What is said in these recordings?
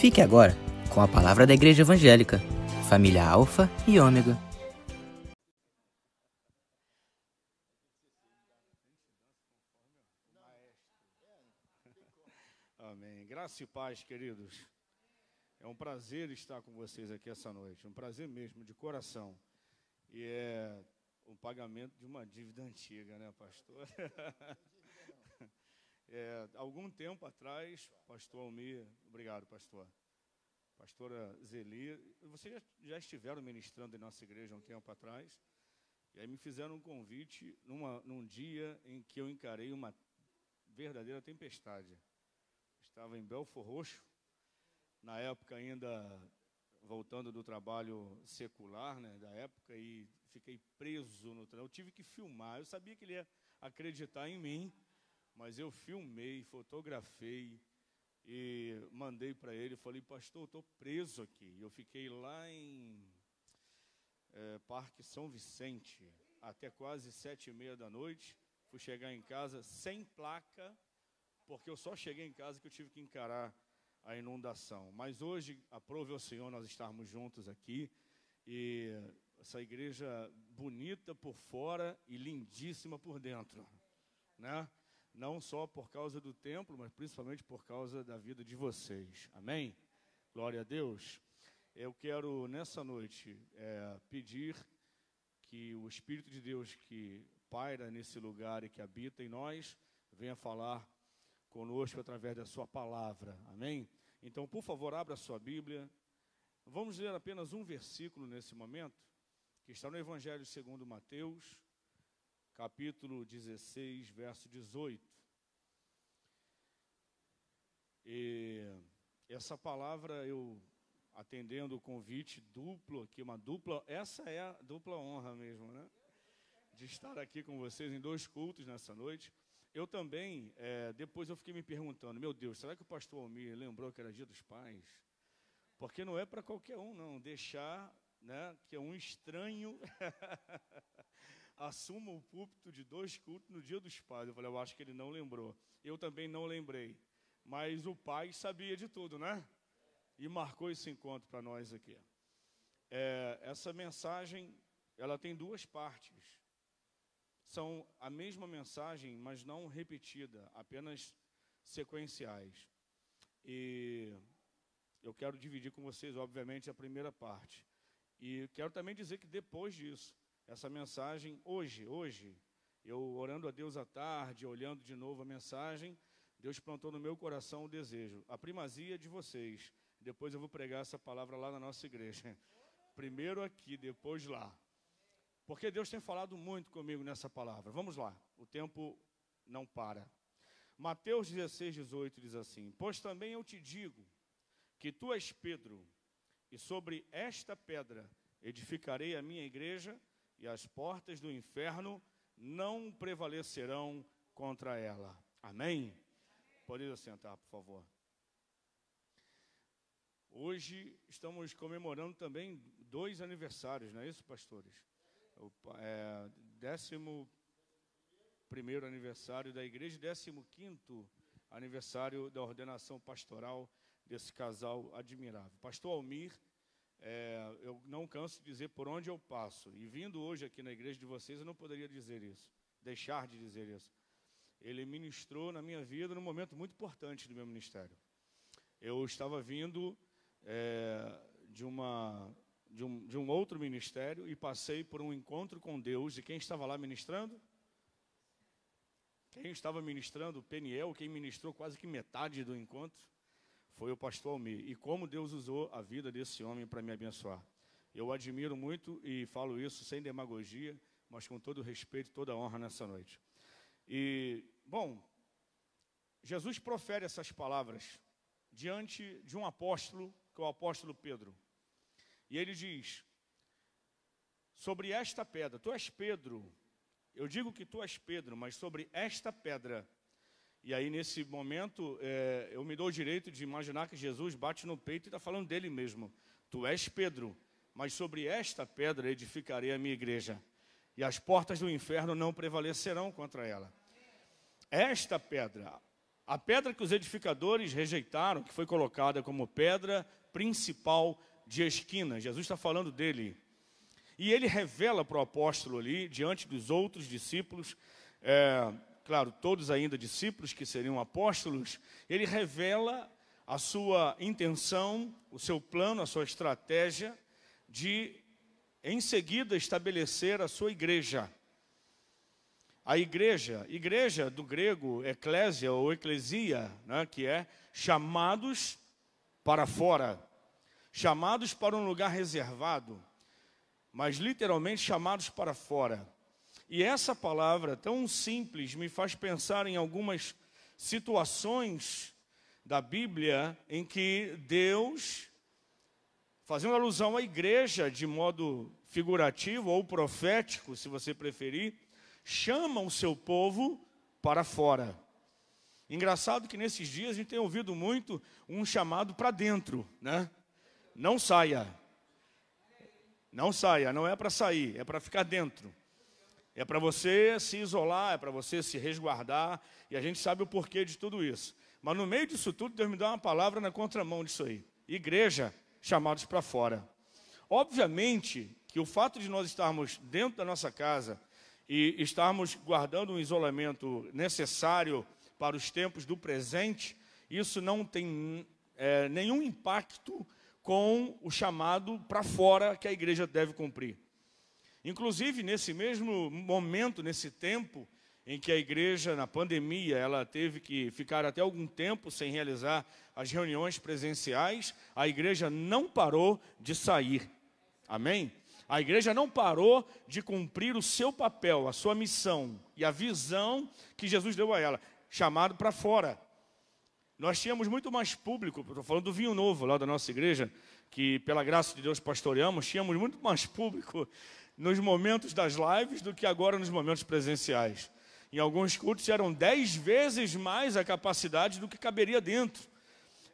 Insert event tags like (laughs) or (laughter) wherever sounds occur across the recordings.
Fique agora com a palavra da Igreja Evangélica, família Alfa e Ômega. Amém. Graça e paz, queridos. É um prazer estar com vocês aqui essa noite. Um prazer mesmo, de coração. E é o pagamento de uma dívida antiga, né, pastor? (laughs) É, algum tempo atrás, pastor Almir, obrigado, pastor. Pastora Zeli, vocês já, estiveram ministrando em nossa igreja um tempo atrás, e aí me fizeram um convite numa, num dia em que eu encarei uma verdadeira tempestade. Estava em Belfor Roxo, na época ainda voltando do trabalho secular, né, da época, e fiquei preso no trânsito. Eu tive que filmar, eu sabia que ele ia acreditar em mim, mas eu filmei, fotografei e mandei para ele. Falei, pastor, estou preso aqui. Eu fiquei lá em é, Parque São Vicente até quase sete e meia da noite. Fui chegar em casa sem placa, porque eu só cheguei em casa que eu tive que encarar a inundação. Mas hoje, aprove ao Senhor nós estarmos juntos aqui e essa igreja bonita por fora e lindíssima por dentro, né? Não só por causa do templo, mas principalmente por causa da vida de vocês. Amém? Glória a Deus. Eu quero nessa noite é, pedir que o Espírito de Deus que paira nesse lugar e que habita em nós venha falar conosco através da Sua palavra. Amém? Então, por favor, abra sua Bíblia. Vamos ler apenas um versículo nesse momento, que está no Evangelho segundo Mateus, capítulo 16, verso 18. E essa palavra eu atendendo o convite duplo aqui, uma dupla, essa é a dupla honra mesmo, né? De estar aqui com vocês em dois cultos nessa noite. Eu também, é, depois eu fiquei me perguntando, meu Deus, será que o pastor Almir lembrou que era dia dos pais? Porque não é para qualquer um, não, deixar né, que um estranho (laughs) assuma o púlpito de dois cultos no dia dos pais. Eu falei, eu acho que ele não lembrou. Eu também não lembrei. Mas o pai sabia de tudo, né? E marcou esse encontro para nós aqui. É, essa mensagem, ela tem duas partes. São a mesma mensagem, mas não repetida, apenas sequenciais. E eu quero dividir com vocês, obviamente, a primeira parte. E quero também dizer que depois disso, essa mensagem, hoje, hoje, eu orando a Deus à tarde, olhando de novo a mensagem, Deus plantou no meu coração o desejo, a primazia de vocês. Depois eu vou pregar essa palavra lá na nossa igreja. (laughs) Primeiro aqui, depois lá. Porque Deus tem falado muito comigo nessa palavra. Vamos lá, o tempo não para. Mateus 16, 18 diz assim: Pois também eu te digo que tu és Pedro, e sobre esta pedra edificarei a minha igreja, e as portas do inferno não prevalecerão contra ela. Amém? Pode assentar, por favor. Hoje estamos comemorando também dois aniversários, não é isso, pastores? O é, décimo primeiro aniversário da igreja, décimo quinto aniversário da ordenação pastoral desse casal admirável. Pastor Almir, é, eu não canso de dizer por onde eu passo, e vindo hoje aqui na igreja de vocês, eu não poderia dizer isso, deixar de dizer isso ele ministrou na minha vida num momento muito importante do meu ministério. Eu estava vindo é, de, uma, de, um, de um outro ministério e passei por um encontro com Deus. E quem estava lá ministrando? Quem estava ministrando? O Peniel, quem ministrou quase que metade do encontro foi o pastor Almir. E como Deus usou a vida desse homem para me abençoar. Eu admiro muito e falo isso sem demagogia, mas com todo respeito e toda honra nessa noite. E, bom, Jesus profere essas palavras diante de um apóstolo, que é o apóstolo Pedro. E ele diz: Sobre esta pedra, tu és Pedro, eu digo que tu és Pedro, mas sobre esta pedra. E aí, nesse momento, é, eu me dou o direito de imaginar que Jesus bate no peito e está falando dele mesmo: Tu és Pedro, mas sobre esta pedra edificarei a minha igreja, e as portas do inferno não prevalecerão contra ela. Esta pedra, a pedra que os edificadores rejeitaram, que foi colocada como pedra principal de esquina. Jesus está falando dele. E ele revela para o apóstolo ali, diante dos outros discípulos, é, claro, todos ainda discípulos que seriam apóstolos, ele revela a sua intenção, o seu plano, a sua estratégia de, em seguida, estabelecer a sua igreja. A igreja, igreja do grego, eclésia ou eclesia, né, que é chamados para fora, chamados para um lugar reservado, mas literalmente chamados para fora. E essa palavra tão simples me faz pensar em algumas situações da Bíblia em que Deus, fazendo alusão à igreja de modo figurativo ou profético, se você preferir, chama o seu povo para fora. Engraçado que nesses dias a gente tem ouvido muito um chamado para dentro, né? Não saia. Não saia, não é para sair, é para ficar dentro. É para você se isolar, é para você se resguardar, e a gente sabe o porquê de tudo isso. Mas no meio disso tudo, Deus me dá uma palavra na contramão disso aí. Igreja, chamados para fora. Obviamente que o fato de nós estarmos dentro da nossa casa e estarmos guardando um isolamento necessário para os tempos do presente, isso não tem é, nenhum impacto com o chamado para fora que a igreja deve cumprir. Inclusive, nesse mesmo momento, nesse tempo em que a igreja, na pandemia, ela teve que ficar até algum tempo sem realizar as reuniões presenciais, a igreja não parou de sair. Amém? A igreja não parou de cumprir o seu papel, a sua missão e a visão que Jesus deu a ela, chamado para fora. Nós tínhamos muito mais público, estou falando do vinho novo lá da nossa igreja, que pela graça de Deus pastoreamos, tínhamos muito mais público nos momentos das lives do que agora nos momentos presenciais. Em alguns cultos eram dez vezes mais a capacidade do que caberia dentro.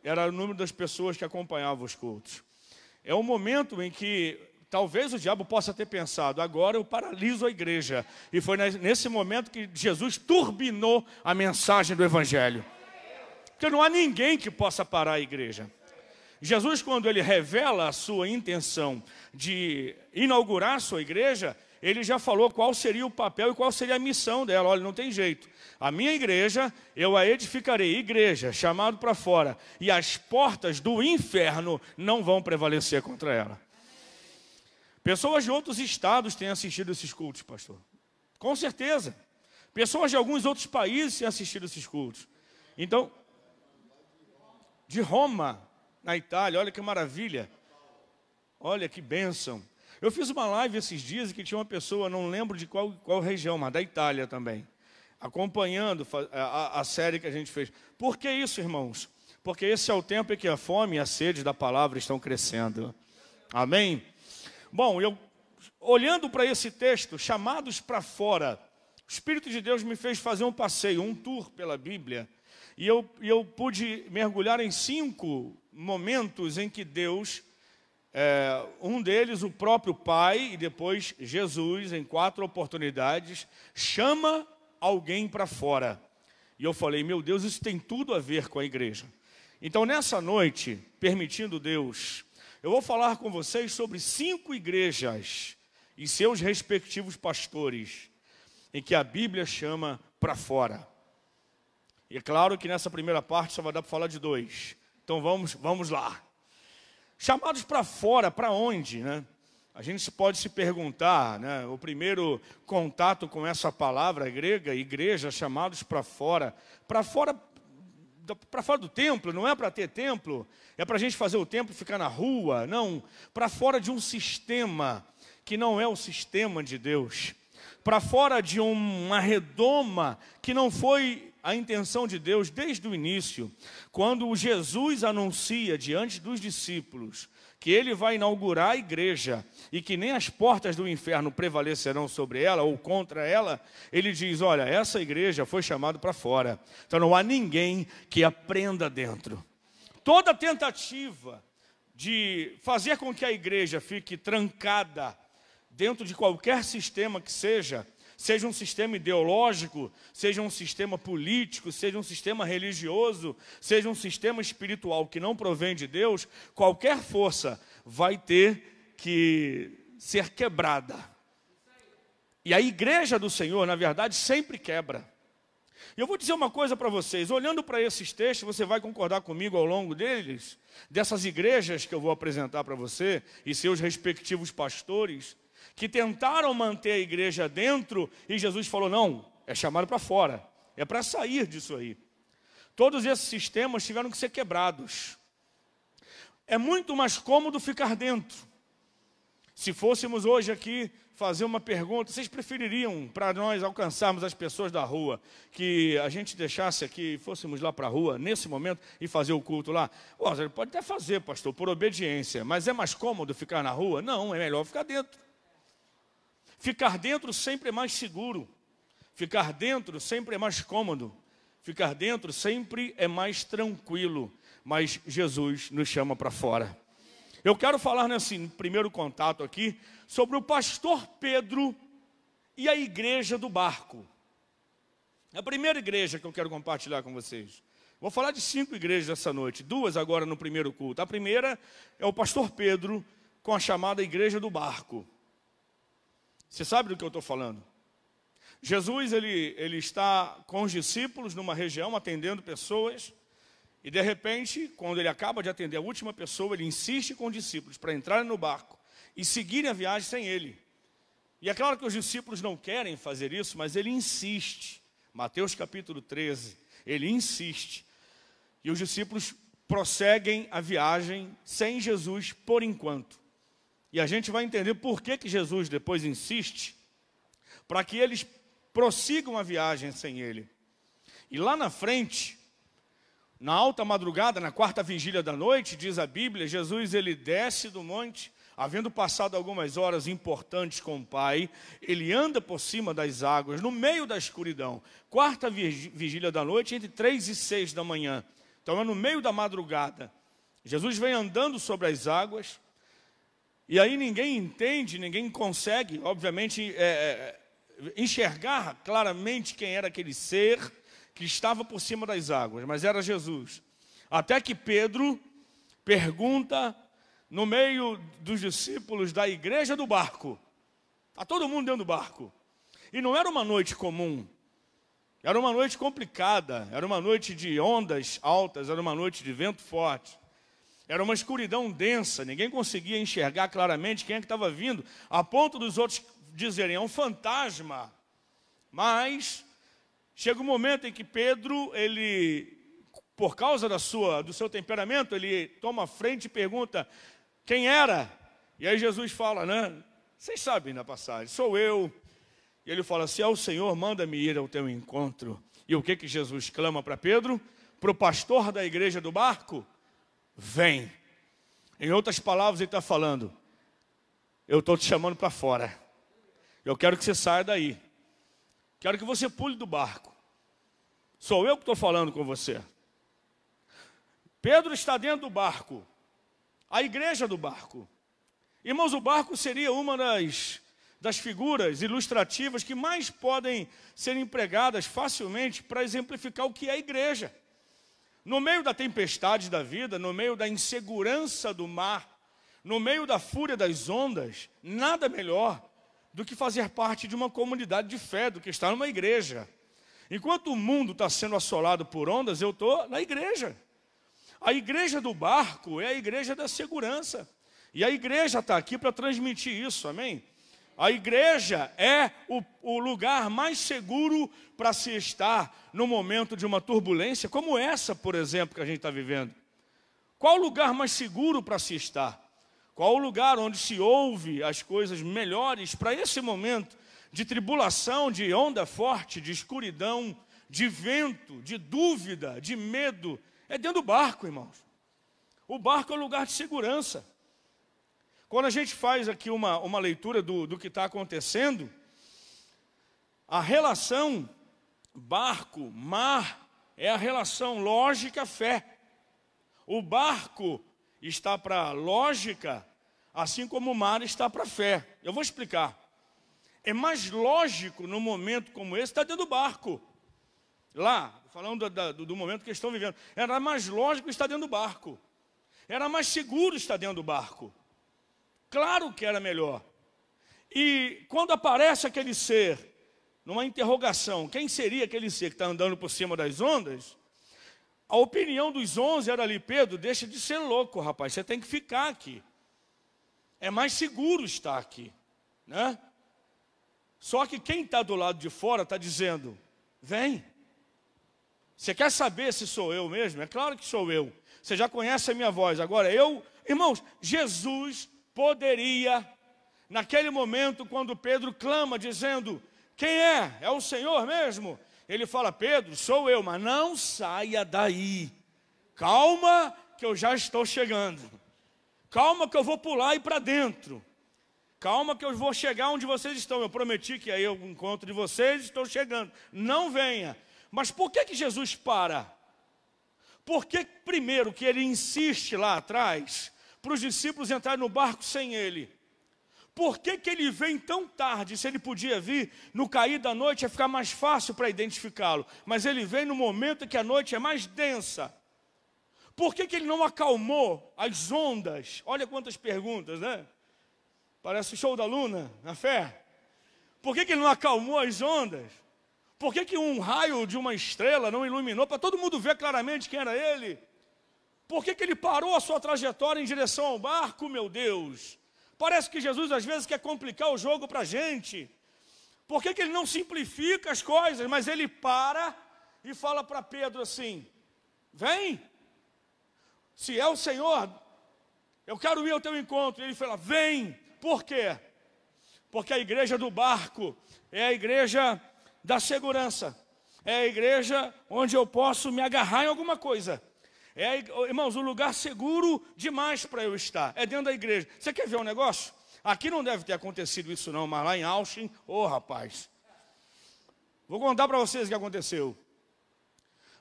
Era o número das pessoas que acompanhavam os cultos. É um momento em que talvez o diabo possa ter pensado, agora eu paraliso a igreja. E foi nesse momento que Jesus turbinou a mensagem do Evangelho. Porque não há ninguém que possa parar a igreja. Jesus, quando ele revela a sua intenção de inaugurar a sua igreja, ele já falou qual seria o papel e qual seria a missão dela. Olha, não tem jeito. A minha igreja, eu a edificarei, igreja, chamado para fora, e as portas do inferno não vão prevalecer contra ela. Pessoas de outros estados têm assistido esses cultos, pastor. Com certeza. Pessoas de alguns outros países têm assistido esses cultos. Então, de Roma, na Itália, olha que maravilha. Olha que bênção. Eu fiz uma live esses dias que tinha uma pessoa, não lembro de qual, qual região, mas da Itália também, acompanhando a, a, a série que a gente fez. Por que isso, irmãos? Porque esse é o tempo em que a fome e a sede da palavra estão crescendo. Amém? Bom, eu olhando para esse texto, chamados para fora, o Espírito de Deus me fez fazer um passeio, um tour pela Bíblia, e eu, eu pude mergulhar em cinco momentos em que Deus, é, um deles o próprio Pai, e depois Jesus, em quatro oportunidades, chama alguém para fora. E eu falei, meu Deus, isso tem tudo a ver com a igreja. Então, nessa noite, permitindo Deus, eu vou falar com vocês sobre cinco igrejas e seus respectivos pastores, em que a Bíblia chama para fora. E é claro que nessa primeira parte só vai dar para falar de dois. Então vamos, vamos lá. Chamados para fora, para onde, né? A gente pode se perguntar, né? O primeiro contato com essa palavra grega, igreja, chamados para fora. Para fora para fora do templo, não é para ter templo, é para a gente fazer o templo ficar na rua, não, para fora de um sistema que não é o sistema de Deus, para fora de uma redoma que não foi a intenção de Deus desde o início, quando Jesus anuncia diante dos discípulos que ele vai inaugurar a igreja e que nem as portas do inferno prevalecerão sobre ela ou contra ela, ele diz: Olha, essa igreja foi chamada para fora, então não há ninguém que aprenda dentro. Toda tentativa de fazer com que a igreja fique trancada dentro de qualquer sistema que seja, seja um sistema ideológico, seja um sistema político, seja um sistema religioso, seja um sistema espiritual que não provém de Deus, qualquer força vai ter que ser quebrada. E a igreja do Senhor, na verdade, sempre quebra. E eu vou dizer uma coisa para vocês: olhando para esses textos, você vai concordar comigo ao longo deles, dessas igrejas que eu vou apresentar para você e seus respectivos pastores, que tentaram manter a igreja dentro e Jesus falou: não, é chamado para fora, é para sair disso aí. Todos esses sistemas tiveram que ser quebrados. É muito mais cômodo ficar dentro. Se fôssemos hoje aqui fazer uma pergunta. Vocês prefeririam, para nós alcançarmos as pessoas da rua, que a gente deixasse aqui, fôssemos lá para a rua, nesse momento, e fazer o culto lá? Você pode até fazer, pastor, por obediência, mas é mais cômodo ficar na rua? Não, é melhor ficar dentro. Ficar dentro sempre é mais seguro. Ficar dentro sempre é mais cômodo. Ficar dentro sempre é mais tranquilo. Mas Jesus nos chama para fora. Eu quero falar nesse primeiro contato aqui sobre o pastor Pedro e a igreja do barco. É a primeira igreja que eu quero compartilhar com vocês. Vou falar de cinco igrejas essa noite, duas agora no primeiro culto. A primeira é o pastor Pedro com a chamada igreja do barco. Você sabe do que eu estou falando? Jesus ele, ele está com os discípulos numa região atendendo pessoas e de repente, quando ele acaba de atender a última pessoa, ele insiste com os discípulos para entrarem no barco e seguirem a viagem sem ele. E é claro que os discípulos não querem fazer isso, mas ele insiste. Mateus capítulo 13, ele insiste. E os discípulos prosseguem a viagem sem Jesus por enquanto. E a gente vai entender por que, que Jesus depois insiste, para que eles prossigam a viagem sem ele. E lá na frente, na alta madrugada, na quarta vigília da noite, diz a Bíblia, Jesus ele desce do monte, havendo passado algumas horas importantes com o Pai, ele anda por cima das águas, no meio da escuridão. Quarta vigília da noite, entre três e seis da manhã. Então é no meio da madrugada. Jesus vem andando sobre as águas, e aí ninguém entende, ninguém consegue, obviamente, é, é enxergar claramente quem era aquele ser que estava por cima das águas, mas era Jesus. Até que Pedro pergunta no meio dos discípulos da igreja do barco. Está todo mundo dentro do barco. E não era uma noite comum. Era uma noite complicada, era uma noite de ondas altas, era uma noite de vento forte. Era uma escuridão densa, ninguém conseguia enxergar claramente quem é que estava vindo, a ponto dos outros dizerem, é um fantasma. Mas Chega um momento em que Pedro, ele, por causa da sua, do seu temperamento, ele toma a frente e pergunta quem era. E aí Jesus fala, né? Vocês sabem na passagem, sou eu. E ele fala: Se é o Senhor, manda-me ir ao teu encontro. E o que que Jesus clama para Pedro? Para o pastor da igreja do barco? Vem. Em outras palavras, ele está falando: Eu estou te chamando para fora. Eu quero que você saia daí. Quero que você pule do barco. Sou eu que estou falando com você. Pedro está dentro do barco, a igreja do barco. Irmãos, o barco seria uma das, das figuras ilustrativas que mais podem ser empregadas facilmente para exemplificar o que é a igreja. No meio da tempestade da vida, no meio da insegurança do mar, no meio da fúria das ondas, nada melhor do que fazer parte de uma comunidade de fé, do que estar numa igreja. Enquanto o mundo está sendo assolado por ondas, eu estou na igreja. A igreja do barco é a igreja da segurança. E a igreja está aqui para transmitir isso, amém? A igreja é o, o lugar mais seguro para se estar no momento de uma turbulência, como essa, por exemplo, que a gente está vivendo. Qual o lugar mais seguro para se estar? Qual o lugar onde se ouve as coisas melhores para esse momento de tribulação, de onda forte, de escuridão, de vento, de dúvida, de medo? É dentro do barco, irmãos. O barco é o lugar de segurança. Quando a gente faz aqui uma, uma leitura do, do que está acontecendo, a relação barco-mar é a relação lógica-fé. O barco está para lógica, assim como o mar está para fé. Eu vou explicar. é mais lógico no momento como esse estar dentro do barco. Lá, falando do, do momento que eles estão vivendo, era mais lógico estar dentro do barco. Era mais seguro estar dentro do barco. Claro que era melhor. E quando aparece aquele ser, numa interrogação, quem seria aquele ser que está andando por cima das ondas? A opinião dos onze era ali, Pedro, deixa de ser louco, rapaz, você tem que ficar aqui. É mais seguro estar aqui, né? Só que quem está do lado de fora está dizendo, vem. Você quer saber se sou eu mesmo? É claro que sou eu. Você já conhece a minha voz. Agora, eu, irmãos, Jesus poderia, naquele momento, quando Pedro clama, dizendo: Quem é? É o Senhor mesmo? Ele fala: Pedro, sou eu, mas não saia daí. Calma, que eu já estou chegando. Calma, que eu vou pular e para dentro. Calma, que eu vou chegar onde vocês estão. Eu prometi que aí eu encontro de vocês, estou chegando. Não venha. Mas por que, que Jesus para? Por que, primeiro, que ele insiste lá atrás para os discípulos entrarem no barco sem ele? Por que, que ele vem tão tarde? Se ele podia vir no cair da noite, ia ficar mais fácil para identificá-lo. Mas ele vem no momento em que a noite é mais densa. Por que, que ele não acalmou as ondas? Olha quantas perguntas, né? Parece o show da Luna, na fé. Por que, que ele não acalmou as ondas? Por que, que um raio de uma estrela não iluminou para todo mundo ver claramente quem era ele? Por que, que ele parou a sua trajetória em direção ao barco, meu Deus? Parece que Jesus às vezes quer complicar o jogo para a gente. Por que, que ele não simplifica as coisas, mas ele para e fala para Pedro assim: Vem, se é o Senhor, eu quero ir ao teu encontro. E ele fala: Vem, por quê? Porque a igreja do barco é a igreja da segurança. É a igreja onde eu posso me agarrar em alguma coisa. É, irmãos, um lugar seguro demais para eu estar. É dentro da igreja. Você quer ver um negócio? Aqui não deve ter acontecido isso não, mas lá em Austin, ô oh, rapaz. Vou contar para vocês o que aconteceu.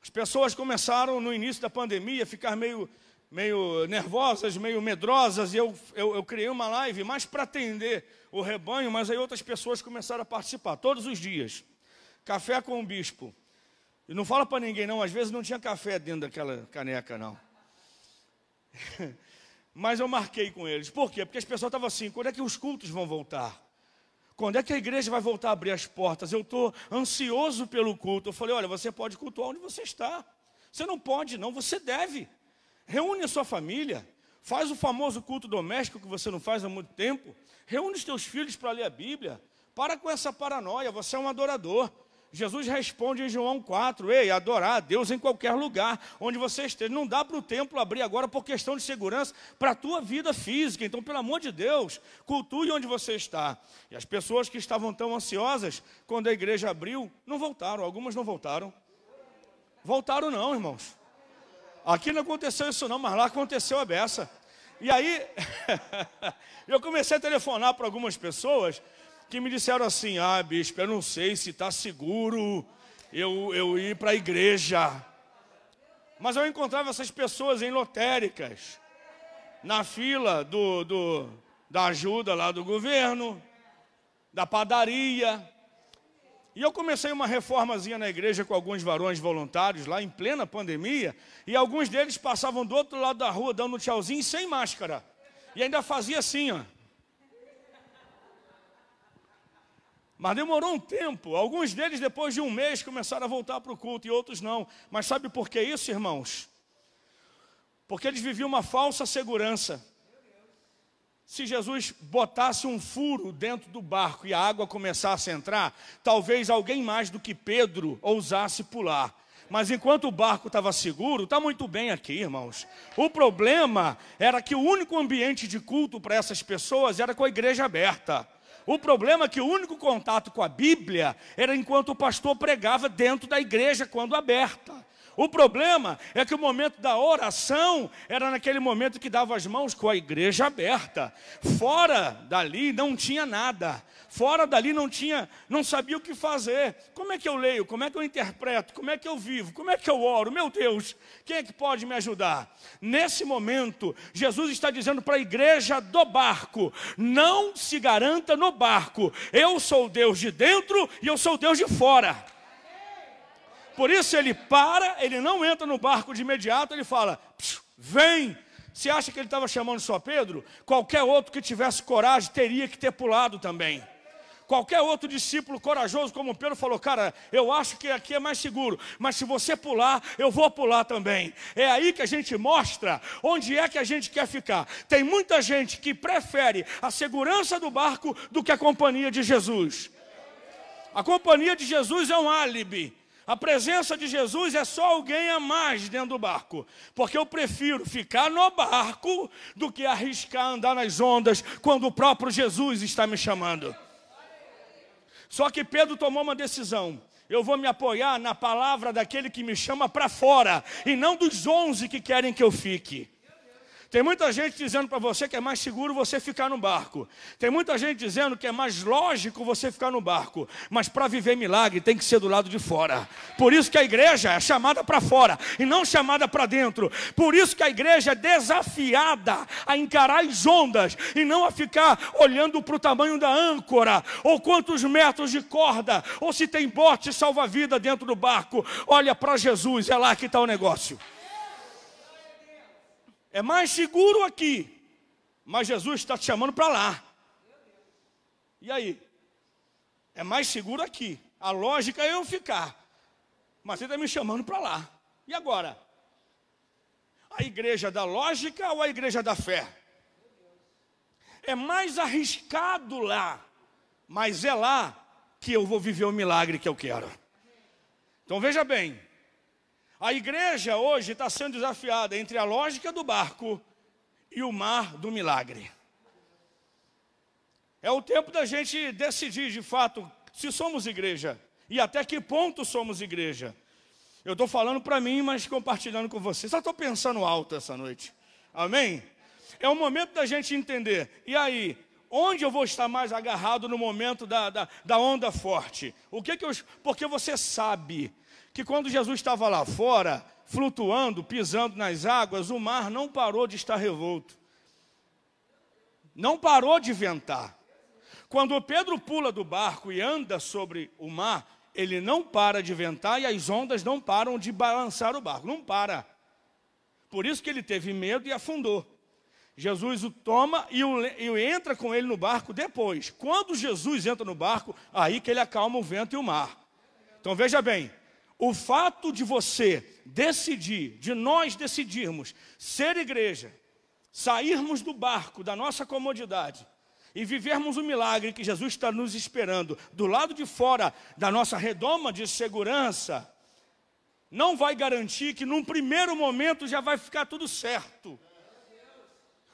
As pessoas começaram no início da pandemia a ficar meio, meio nervosas, meio medrosas, e eu, eu, eu criei uma live mais para atender o rebanho, mas aí outras pessoas começaram a participar, todos os dias café com o bispo. E não fala para ninguém, não, às vezes não tinha café dentro daquela caneca, não. (laughs) Mas eu marquei com eles. Por quê? Porque as pessoas estavam assim: quando é que os cultos vão voltar? Quando é que a igreja vai voltar a abrir as portas? Eu estou ansioso pelo culto. Eu falei: olha, você pode cultuar onde você está. Você não pode, não, você deve. Reúne a sua família. Faz o famoso culto doméstico que você não faz há muito tempo. Reúne os teus filhos para ler a Bíblia. Para com essa paranoia, você é um adorador. Jesus responde em João 4: Ei, adorar a Deus em qualquer lugar onde você esteja. Não dá para o templo abrir agora por questão de segurança para a tua vida física. Então, pelo amor de Deus, cultue onde você está. E as pessoas que estavam tão ansiosas, quando a igreja abriu, não voltaram. Algumas não voltaram. Voltaram, não, irmãos. Aqui não aconteceu isso, não, mas lá aconteceu a beça. E aí, (laughs) eu comecei a telefonar para algumas pessoas que me disseram assim: ah, bispo, eu não sei se está seguro eu, eu ir para a igreja. Mas eu encontrava essas pessoas em lotéricas, na fila do, do, da ajuda lá do governo, da padaria. E eu comecei uma reformazinha na igreja com alguns varões voluntários lá em plena pandemia, e alguns deles passavam do outro lado da rua dando um tchauzinho sem máscara. E ainda fazia assim, ó. Mas demorou um tempo. Alguns deles, depois de um mês, começaram a voltar para o culto e outros não. Mas sabe por que isso, irmãos? Porque eles viviam uma falsa segurança. Se Jesus botasse um furo dentro do barco e a água começasse a entrar, talvez alguém mais do que Pedro ousasse pular. Mas enquanto o barco estava seguro, está muito bem aqui, irmãos. O problema era que o único ambiente de culto para essas pessoas era com a igreja aberta. O problema é que o único contato com a Bíblia era enquanto o pastor pregava dentro da igreja, quando aberta. O problema é que o momento da oração era naquele momento que dava as mãos com a igreja aberta. Fora dali não tinha nada. Fora dali não tinha, não sabia o que fazer. Como é que eu leio? Como é que eu interpreto? Como é que eu vivo? Como é que eu oro? Meu Deus, quem é que pode me ajudar? Nesse momento, Jesus está dizendo para a igreja do barco: não se garanta no barco. Eu sou Deus de dentro e eu sou Deus de fora. Por isso ele para, ele não entra no barco de imediato, ele fala: vem. Você acha que ele estava chamando só Pedro? Qualquer outro que tivesse coragem teria que ter pulado também. Qualquer outro discípulo corajoso como Pedro falou, cara, eu acho que aqui é mais seguro, mas se você pular, eu vou pular também. É aí que a gente mostra onde é que a gente quer ficar. Tem muita gente que prefere a segurança do barco do que a companhia de Jesus. A companhia de Jesus é um álibi. A presença de Jesus é só alguém a mais dentro do barco, porque eu prefiro ficar no barco do que arriscar andar nas ondas quando o próprio Jesus está me chamando. Só que Pedro tomou uma decisão. Eu vou me apoiar na palavra daquele que me chama para fora e não dos onze que querem que eu fique. Tem muita gente dizendo para você que é mais seguro você ficar no barco. Tem muita gente dizendo que é mais lógico você ficar no barco. Mas para viver milagre tem que ser do lado de fora. Por isso que a igreja é chamada para fora e não chamada para dentro. Por isso que a igreja é desafiada a encarar as ondas e não a ficar olhando para o tamanho da âncora ou quantos metros de corda ou se tem bote salva-vida dentro do barco. Olha para Jesus, é lá que está o negócio. É mais seguro aqui, mas Jesus está te chamando para lá. E aí? É mais seguro aqui. A lógica é eu ficar, mas ele está me chamando para lá. E agora? A igreja da lógica ou a igreja da fé? É mais arriscado lá, mas é lá que eu vou viver o milagre que eu quero. Então veja bem, a igreja hoje está sendo desafiada entre a lógica do barco e o mar do milagre. É o tempo da gente decidir de fato se somos igreja e até que ponto somos igreja. Eu estou falando para mim, mas compartilhando com vocês. Só estou pensando alto essa noite. Amém? É o momento da gente entender. E aí, onde eu vou estar mais agarrado no momento da, da, da onda forte? O que, que eu. Porque você sabe que quando Jesus estava lá fora, flutuando, pisando nas águas, o mar não parou de estar revolto. Não parou de ventar. Quando Pedro pula do barco e anda sobre o mar, ele não para de ventar e as ondas não param de balançar o barco. Não para. Por isso que ele teve medo e afundou. Jesus o toma e, o, e entra com ele no barco depois. Quando Jesus entra no barco, aí que ele acalma o vento e o mar. Então veja bem, o fato de você decidir, de nós decidirmos ser igreja, sairmos do barco, da nossa comodidade e vivermos o milagre que Jesus está nos esperando do lado de fora da nossa redoma de segurança, não vai garantir que num primeiro momento já vai ficar tudo certo.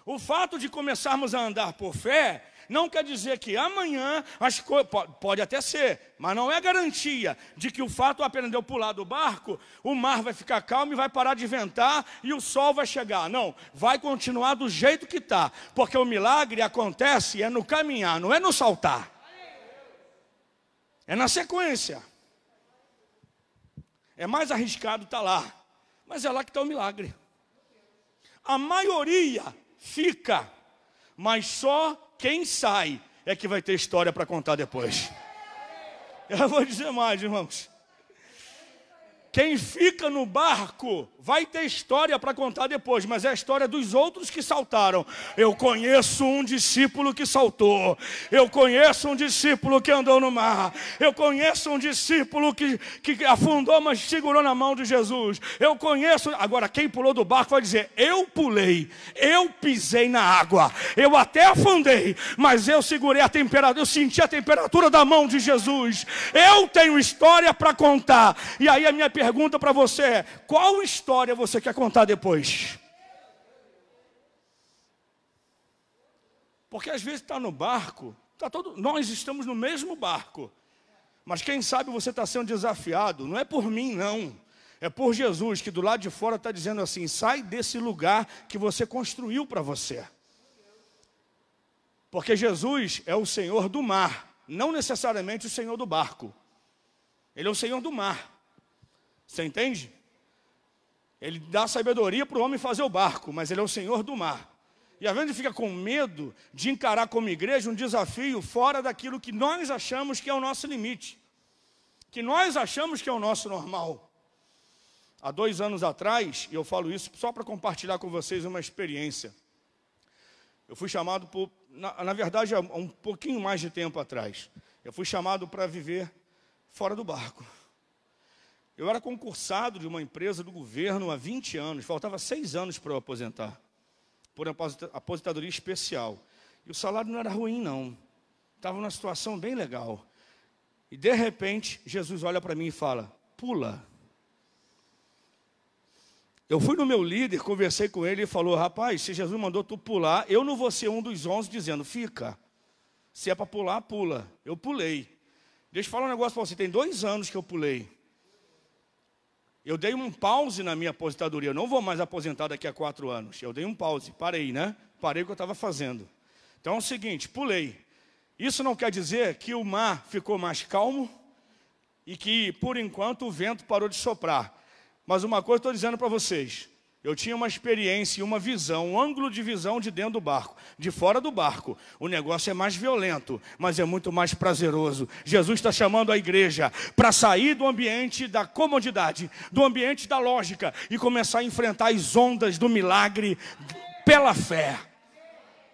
O fato de começarmos a andar por fé não quer dizer que amanhã as coisas. Pode até ser, mas não é garantia de que o fato apenas de eu pular do barco, o mar vai ficar calmo e vai parar de ventar e o sol vai chegar. Não, vai continuar do jeito que está, porque o milagre acontece é no caminhar, não é no saltar. É na sequência. É mais arriscado estar tá lá, mas é lá que está o milagre. A maioria fica, mas só quem sai é que vai ter história para contar depois. (laughs) Eu vou dizer mais, irmãos. Quem fica no barco vai ter história para contar depois, mas é a história dos outros que saltaram. Eu conheço um discípulo que saltou. Eu conheço um discípulo que andou no mar. Eu conheço um discípulo que, que afundou, mas segurou na mão de Jesus. Eu conheço. Agora, quem pulou do barco vai dizer: Eu pulei, eu pisei na água, eu até afundei, mas eu segurei a temperatura, eu senti a temperatura da mão de Jesus. Eu tenho história para contar. E aí a minha pergunta para você é: qual história você quer contar depois? Porque às vezes está no barco, tá todo, nós estamos no mesmo barco, mas quem sabe você está sendo desafiado, não é por mim, não. É por Jesus que do lado de fora está dizendo assim: sai desse lugar que você construiu para você. Porque Jesus é o Senhor do mar, não necessariamente o Senhor do barco. Ele é o Senhor do mar. Você entende? Ele dá sabedoria para o homem fazer o barco, mas ele é o Senhor do mar. E às vezes fica com medo de encarar como igreja um desafio fora daquilo que nós achamos que é o nosso limite, que nós achamos que é o nosso normal. Há dois anos atrás, e eu falo isso só para compartilhar com vocês uma experiência. Eu fui chamado por, na, na verdade, há um pouquinho mais de tempo atrás, eu fui chamado para viver fora do barco. Eu era concursado de uma empresa do governo há 20 anos, faltava seis anos para eu aposentar, por aposentadoria especial. E o salário não era ruim, não. Estava numa situação bem legal. E de repente, Jesus olha para mim e fala: pula. Eu fui no meu líder, conversei com ele e falou: rapaz, se Jesus mandou tu pular, eu não vou ser um dos onze dizendo, fica. Se é para pular, pula. Eu pulei. Deixa eu falar um negócio para você: tem dois anos que eu pulei. Eu dei um pause na minha aposentadoria. Eu não vou mais aposentar daqui a quatro anos. Eu dei um pause, parei, né? Parei o que eu estava fazendo. Então é o seguinte: pulei. Isso não quer dizer que o mar ficou mais calmo e que, por enquanto, o vento parou de soprar. Mas uma coisa estou dizendo para vocês: eu tinha uma experiência, uma visão, um ângulo de visão de dentro do barco, de fora do barco. O negócio é mais violento, mas é muito mais prazeroso. Jesus está chamando a igreja para sair do ambiente da comodidade, do ambiente da lógica e começar a enfrentar as ondas do milagre pela fé.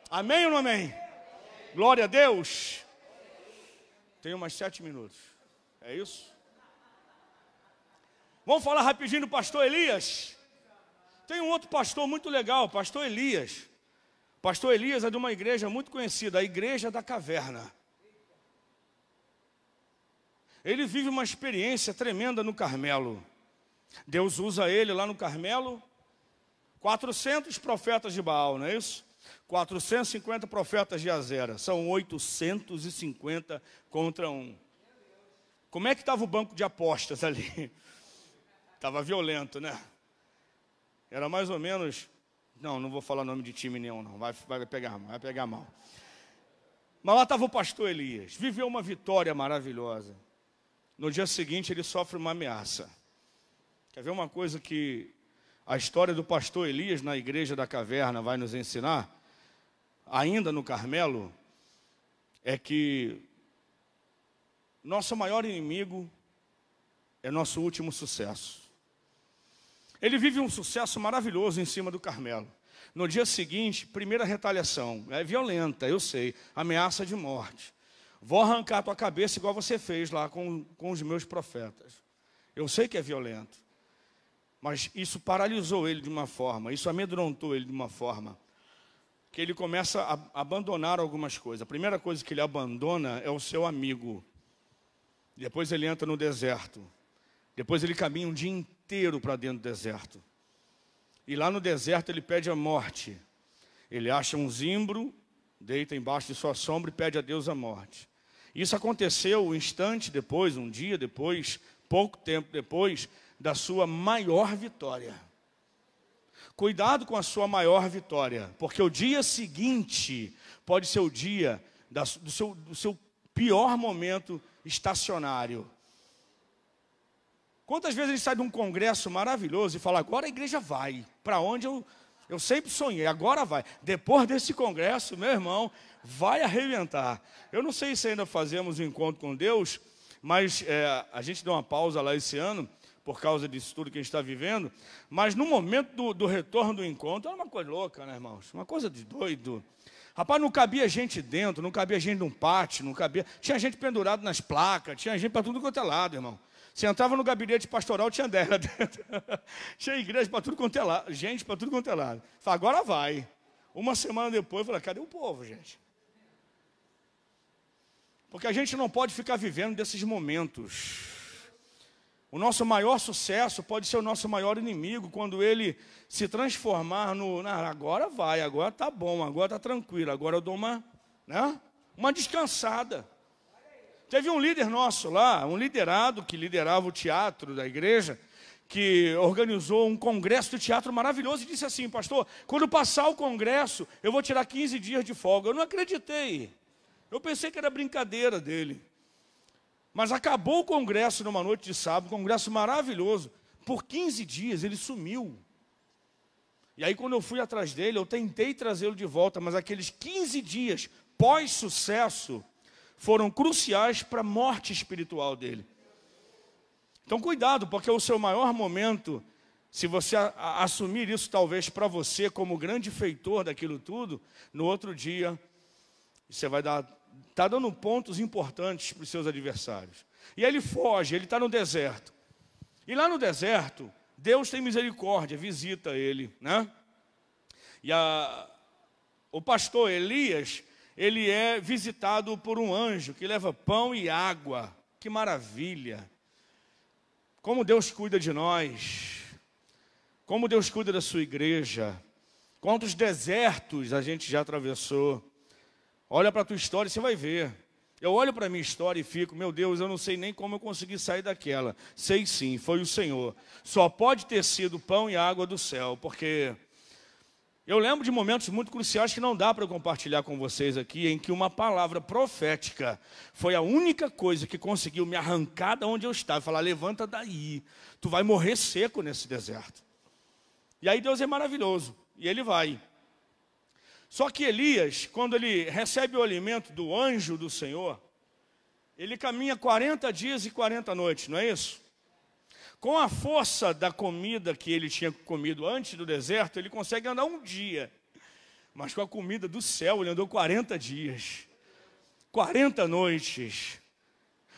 Amém ou não amém? Glória a Deus. Tenho mais sete minutos. É isso? Vamos falar rapidinho do pastor Elias? Tem um outro pastor muito legal, pastor Elias. Pastor Elias é de uma igreja muito conhecida, a Igreja da Caverna. Ele vive uma experiência tremenda no Carmelo. Deus usa ele lá no Carmelo. 400 profetas de Baal, não é isso? 450 profetas de Azera. São 850 contra um. Como é que estava o banco de apostas ali? (laughs) Estava violento, né? Era mais ou menos. Não, não vou falar nome de time nenhum, não. Vai, vai pegar vai pegar mal. Mas lá estava o pastor Elias. Viveu uma vitória maravilhosa. No dia seguinte, ele sofre uma ameaça. Quer ver uma coisa que a história do pastor Elias na igreja da caverna vai nos ensinar? Ainda no Carmelo, é que nosso maior inimigo é nosso último sucesso. Ele vive um sucesso maravilhoso em cima do Carmelo. No dia seguinte, primeira retaliação. É violenta, eu sei. Ameaça de morte. Vou arrancar a tua cabeça igual você fez lá com, com os meus profetas. Eu sei que é violento. Mas isso paralisou ele de uma forma, isso amedrontou ele de uma forma, que ele começa a abandonar algumas coisas. A primeira coisa que ele abandona é o seu amigo. Depois ele entra no deserto. Depois ele caminha um dia inteiro para dentro do deserto. E lá no deserto ele pede a morte. Ele acha um zimbro, deita embaixo de sua sombra e pede a Deus a morte. Isso aconteceu um instante depois, um dia depois, pouco tempo depois, da sua maior vitória. Cuidado com a sua maior vitória, porque o dia seguinte pode ser o dia da, do, seu, do seu pior momento estacionário. Quantas vezes a gente sai de um congresso maravilhoso e fala, agora a igreja vai, para onde eu, eu sempre sonhei, agora vai. Depois desse congresso, meu irmão, vai arrebentar. Eu não sei se ainda fazemos um encontro com Deus, mas é, a gente deu uma pausa lá esse ano, por causa disso tudo que a gente está vivendo, mas no momento do, do retorno do encontro, era uma coisa louca, né, irmãos? Uma coisa de doido. Rapaz, não cabia gente dentro, não cabia gente num pátio, não cabia. Tinha gente pendurado nas placas, tinha gente para tudo quanto é lado, irmão. Você entrava no gabinete pastoral, tinha dela (laughs) tinha igreja para tudo quanto é lado, gente para tudo quanto é lado. Agora vai. Uma semana depois, eu falei, cadê o povo, gente? Porque a gente não pode ficar vivendo desses momentos. O nosso maior sucesso pode ser o nosso maior inimigo quando ele se transformar no. agora vai, agora tá bom, agora tá tranquilo, agora eu dou uma, né, uma descansada. Teve um líder nosso lá, um liderado que liderava o teatro da igreja, que organizou um congresso de teatro maravilhoso e disse assim, pastor, quando passar o congresso, eu vou tirar 15 dias de folga. Eu não acreditei. Eu pensei que era brincadeira dele. Mas acabou o congresso numa noite de sábado, um congresso maravilhoso. Por 15 dias ele sumiu. E aí, quando eu fui atrás dele, eu tentei trazê-lo de volta, mas aqueles 15 dias pós-sucesso foram cruciais para a morte espiritual dele. Então, cuidado, porque o seu maior momento, se você assumir isso talvez para você como grande feitor daquilo tudo, no outro dia você vai dar, tá dando pontos importantes para os seus adversários. E ele foge, ele está no deserto. E lá no deserto, Deus tem misericórdia, visita ele, né? E a, o pastor Elias, ele é visitado por um anjo que leva pão e água. Que maravilha! Como Deus cuida de nós, como Deus cuida da sua igreja, quantos desertos a gente já atravessou. Olha para a tua história e você vai ver. Eu olho para a minha história e fico, meu Deus, eu não sei nem como eu consegui sair daquela. Sei sim, foi o Senhor. Só pode ter sido pão e água do céu, porque eu lembro de momentos muito cruciais que não dá para compartilhar com vocês aqui, em que uma palavra profética foi a única coisa que conseguiu me arrancar de onde eu estava. Falar, levanta daí, tu vai morrer seco nesse deserto. E aí Deus é maravilhoso, e ele vai. Só que Elias, quando ele recebe o alimento do anjo do Senhor, ele caminha 40 dias e 40 noites, não é isso? Com a força da comida que ele tinha comido antes do deserto, ele consegue andar um dia. Mas com a comida do céu, ele andou 40 dias. 40 noites.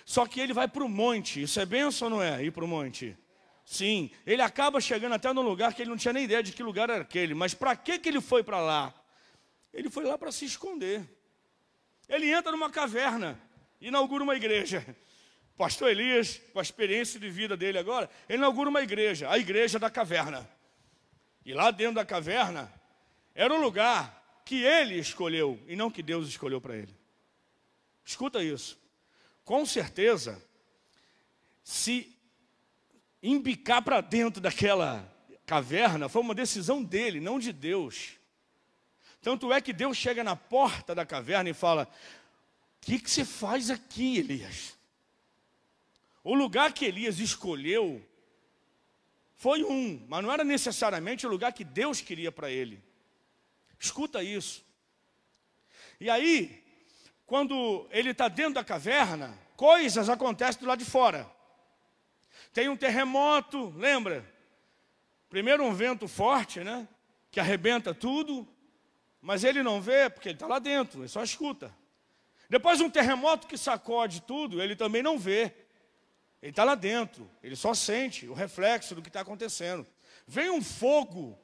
Só que ele vai para o monte. Isso é benção ou não é? Ir para o monte? Sim. Ele acaba chegando até num lugar que ele não tinha nem ideia de que lugar era aquele. Mas para que, que ele foi para lá? Ele foi lá para se esconder. Ele entra numa caverna, inaugura uma igreja. Pastor Elias, com a experiência de vida dele agora, ele inaugura uma igreja, a igreja da caverna. E lá dentro da caverna, era um lugar que ele escolheu e não que Deus escolheu para ele. Escuta isso. Com certeza, se embicar para dentro daquela caverna foi uma decisão dele, não de Deus. Tanto é que Deus chega na porta da caverna e fala: O que, que você faz aqui, Elias? O lugar que Elias escolheu foi um, mas não era necessariamente o lugar que Deus queria para ele. Escuta isso. E aí, quando ele está dentro da caverna, coisas acontecem do lado de fora. Tem um terremoto, lembra? Primeiro um vento forte, né? Que arrebenta tudo, mas ele não vê porque ele está lá dentro, ele só escuta. Depois um terremoto que sacode tudo, ele também não vê. Ele está lá dentro, ele só sente o reflexo do que está acontecendo. Vem um fogo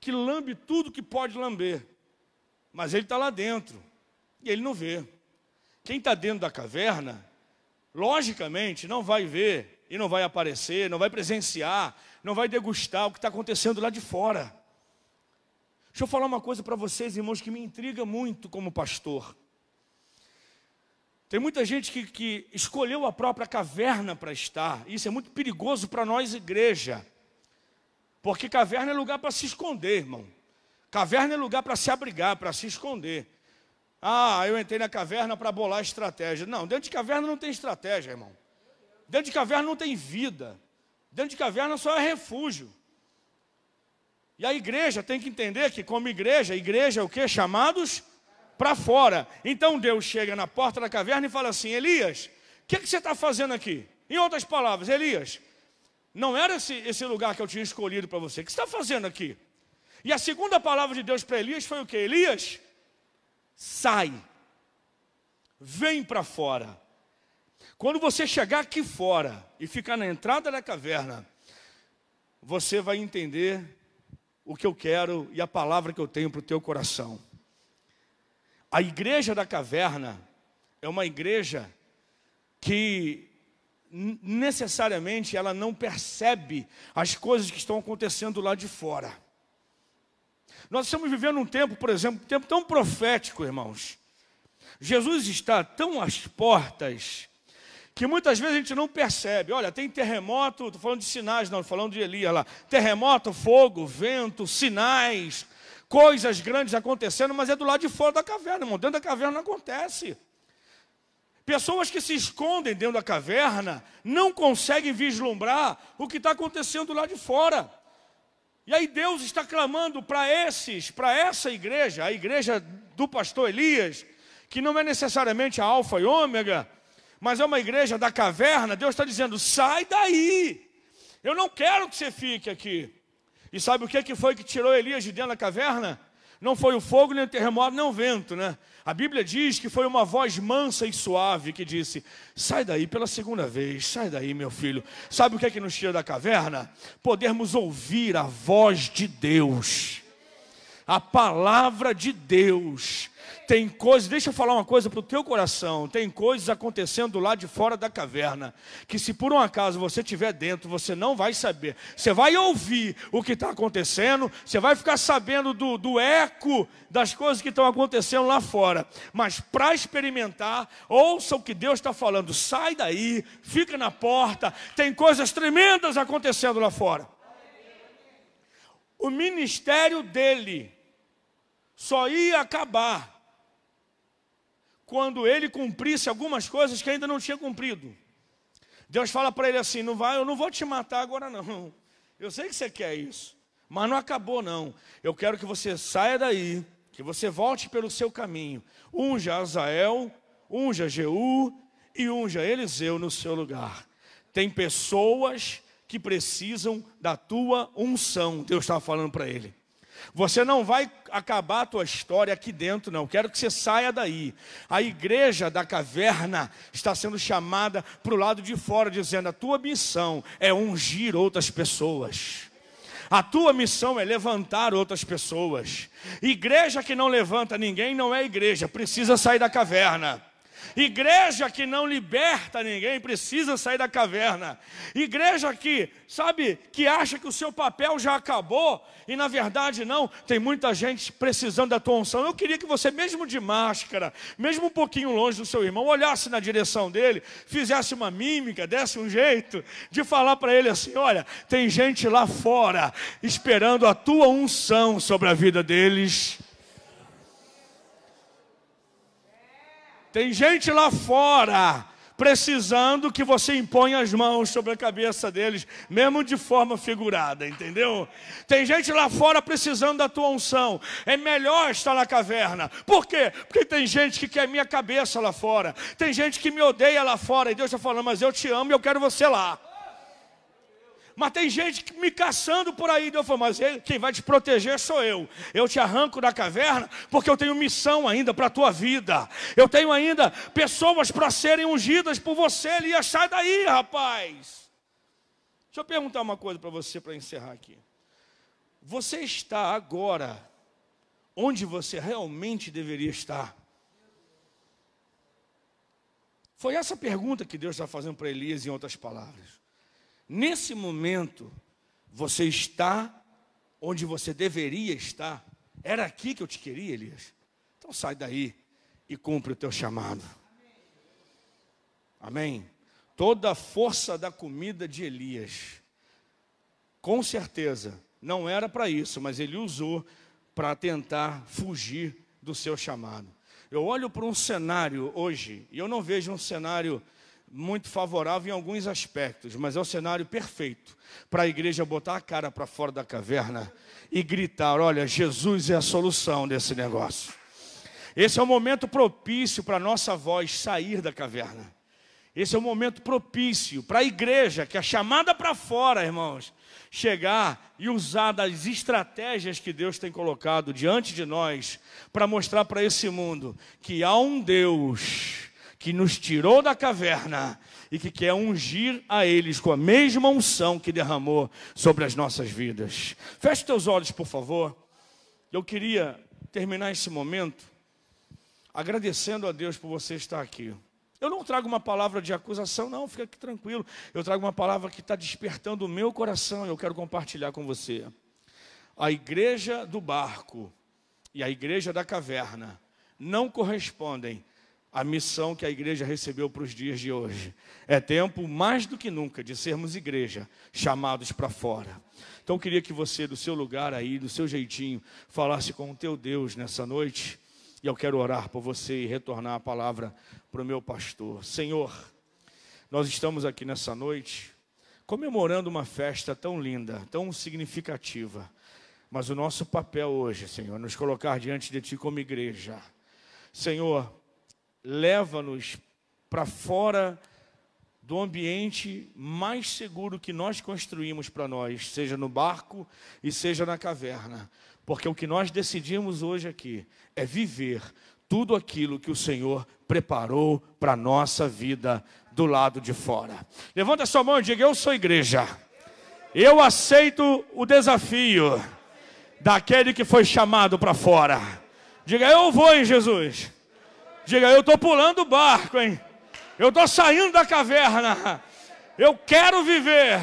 que lambe tudo que pode lamber, mas ele está lá dentro e ele não vê. Quem está dentro da caverna, logicamente, não vai ver e não vai aparecer, não vai presenciar, não vai degustar o que está acontecendo lá de fora. Deixa eu falar uma coisa para vocês, irmãos, que me intriga muito como pastor. Tem muita gente que, que escolheu a própria caverna para estar. Isso é muito perigoso para nós, igreja. Porque caverna é lugar para se esconder, irmão. Caverna é lugar para se abrigar, para se esconder. Ah, eu entrei na caverna para bolar estratégia. Não, dentro de caverna não tem estratégia, irmão. Dentro de caverna não tem vida. Dentro de caverna só é refúgio. E a igreja tem que entender que, como igreja, igreja é o que? Chamados para fora. Então Deus chega na porta da caverna e fala assim: Elias, o que, que, você está fazendo aqui? Em outras palavras, Elias, não era esse, esse lugar que eu tinha escolhido para você. O que você está fazendo aqui? E a segunda palavra de Deus para Elias foi o que? Elias, sai, vem para fora. Quando você chegar aqui fora e ficar na entrada da caverna, você vai entender o que eu quero e a palavra que eu tenho para o teu coração. A igreja da caverna é uma igreja que necessariamente ela não percebe as coisas que estão acontecendo lá de fora. Nós estamos vivendo um tempo, por exemplo, um tempo tão profético, irmãos. Jesus está tão às portas que muitas vezes a gente não percebe. Olha, tem terremoto, estou falando de sinais, não, falando de Elias lá. Terremoto, fogo, vento, sinais, coisas grandes acontecendo, mas é do lado de fora da caverna, irmão. Dentro da caverna não acontece. Pessoas que se escondem dentro da caverna não conseguem vislumbrar o que está acontecendo lá de fora. E aí Deus está clamando para esses, para essa igreja, a igreja do pastor Elias, que não é necessariamente a alfa e ômega, mas é uma igreja da caverna. Deus está dizendo: sai daí, eu não quero que você fique aqui. E sabe o que foi que tirou Elias de dentro da caverna? Não foi o fogo, nem o terremoto, nem o vento, né? A Bíblia diz que foi uma voz mansa e suave que disse: Sai daí pela segunda vez, sai daí, meu filho. Sabe o que é que nos tira da caverna? Podermos ouvir a voz de Deus, a palavra de Deus tem coisas, deixa eu falar uma coisa para o teu coração. Tem coisas acontecendo lá de fora da caverna, que se por um acaso você estiver dentro, você não vai saber. Você vai ouvir o que está acontecendo, você vai ficar sabendo do, do eco das coisas que estão acontecendo lá fora. Mas para experimentar, ouça o que Deus está falando. Sai daí, fica na porta. Tem coisas tremendas acontecendo lá fora. O ministério dele só ia acabar quando ele cumprisse algumas coisas que ainda não tinha cumprido. Deus fala para ele assim: não vai, eu não vou te matar agora não. (laughs) Eu sei que você quer isso, mas não acabou não. Eu quero que você saia daí, que você volte pelo seu caminho. Unja Azael, unja Jeú e unja Eliseu no seu lugar. Tem pessoas que precisam da tua unção. Deus estava falando para ele. Você não vai acabar a tua história aqui dentro, não. Quero que você saia daí. A igreja da caverna está sendo chamada para o lado de fora, dizendo: a tua missão é ungir outras pessoas. A tua missão é levantar outras pessoas. Igreja que não levanta ninguém não é igreja, precisa sair da caverna. Igreja que não liberta ninguém precisa sair da caverna. Igreja que, sabe, que acha que o seu papel já acabou e na verdade não. Tem muita gente precisando da tua unção. Eu queria que você, mesmo de máscara, mesmo um pouquinho longe do seu irmão, olhasse na direção dele, fizesse uma mímica, desse um jeito de falar para ele assim: olha, tem gente lá fora esperando a tua unção sobre a vida deles. Tem gente lá fora precisando que você imponha as mãos sobre a cabeça deles, mesmo de forma figurada, entendeu? Tem gente lá fora precisando da tua unção. É melhor estar na caverna. Por quê? Porque tem gente que quer minha cabeça lá fora. Tem gente que me odeia lá fora. E Deus está falando, mas eu te amo e eu quero você lá. Mas tem gente me caçando por aí. Deus falou, mas ele, quem vai te proteger sou eu. Eu te arranco da caverna porque eu tenho missão ainda para a tua vida. Eu tenho ainda pessoas para serem ungidas por você. Elias, sai daí, rapaz. Deixa eu perguntar uma coisa para você para encerrar aqui. Você está agora onde você realmente deveria estar? Foi essa pergunta que Deus está fazendo para Elias, em outras palavras. Nesse momento, você está onde você deveria estar. Era aqui que eu te queria, Elias. Então sai daí e cumpre o teu chamado. Amém? Toda a força da comida de Elias, com certeza, não era para isso, mas ele usou para tentar fugir do seu chamado. Eu olho para um cenário hoje, e eu não vejo um cenário muito favorável em alguns aspectos, mas é o cenário perfeito para a igreja botar a cara para fora da caverna e gritar: olha, Jesus é a solução desse negócio. Esse é o momento propício para a nossa voz sair da caverna. Esse é o momento propício para a igreja, que é chamada para fora, irmãos, chegar e usar das estratégias que Deus tem colocado diante de nós para mostrar para esse mundo que há um Deus que nos tirou da caverna e que quer ungir a eles com a mesma unção que derramou sobre as nossas vidas. Feche teus olhos, por favor. Eu queria terminar esse momento agradecendo a Deus por você estar aqui. Eu não trago uma palavra de acusação, não, fica aqui tranquilo. Eu trago uma palavra que está despertando o meu coração e eu quero compartilhar com você. A igreja do barco e a igreja da caverna não correspondem a missão que a igreja recebeu para os dias de hoje. É tempo, mais do que nunca, de sermos igreja, chamados para fora. Então eu queria que você, do seu lugar aí, do seu jeitinho, falasse com o teu Deus nessa noite. E eu quero orar por você e retornar a palavra para o meu pastor. Senhor, nós estamos aqui nessa noite comemorando uma festa tão linda, tão significativa. Mas o nosso papel hoje, Senhor, é nos colocar diante de Ti como igreja. Senhor, leva-nos para fora do ambiente mais seguro que nós construímos para nós, seja no barco e seja na caverna. Porque o que nós decidimos hoje aqui é viver tudo aquilo que o Senhor preparou para a nossa vida do lado de fora. Levanta sua mão e diga: Eu sou igreja. Eu aceito o desafio daquele que foi chamado para fora. Diga: Eu vou em Jesus. Diga, eu estou pulando o barco, hein? Eu estou saindo da caverna. Eu quero viver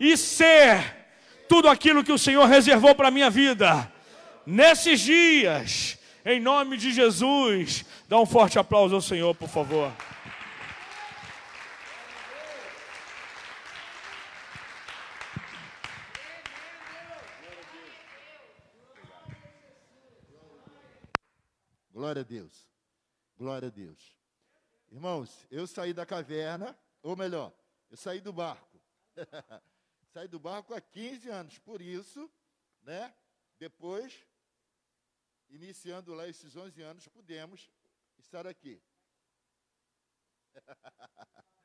e ser tudo aquilo que o Senhor reservou para a minha vida. Nesses dias, em nome de Jesus, dá um forte aplauso ao Senhor, por favor. Glória a Deus. Glória a Deus. Irmãos, eu saí da caverna, ou melhor, eu saí do barco. (laughs) saí do barco há 15 anos, por isso, né? Depois, iniciando lá esses 11 anos, pudemos estar aqui. (laughs)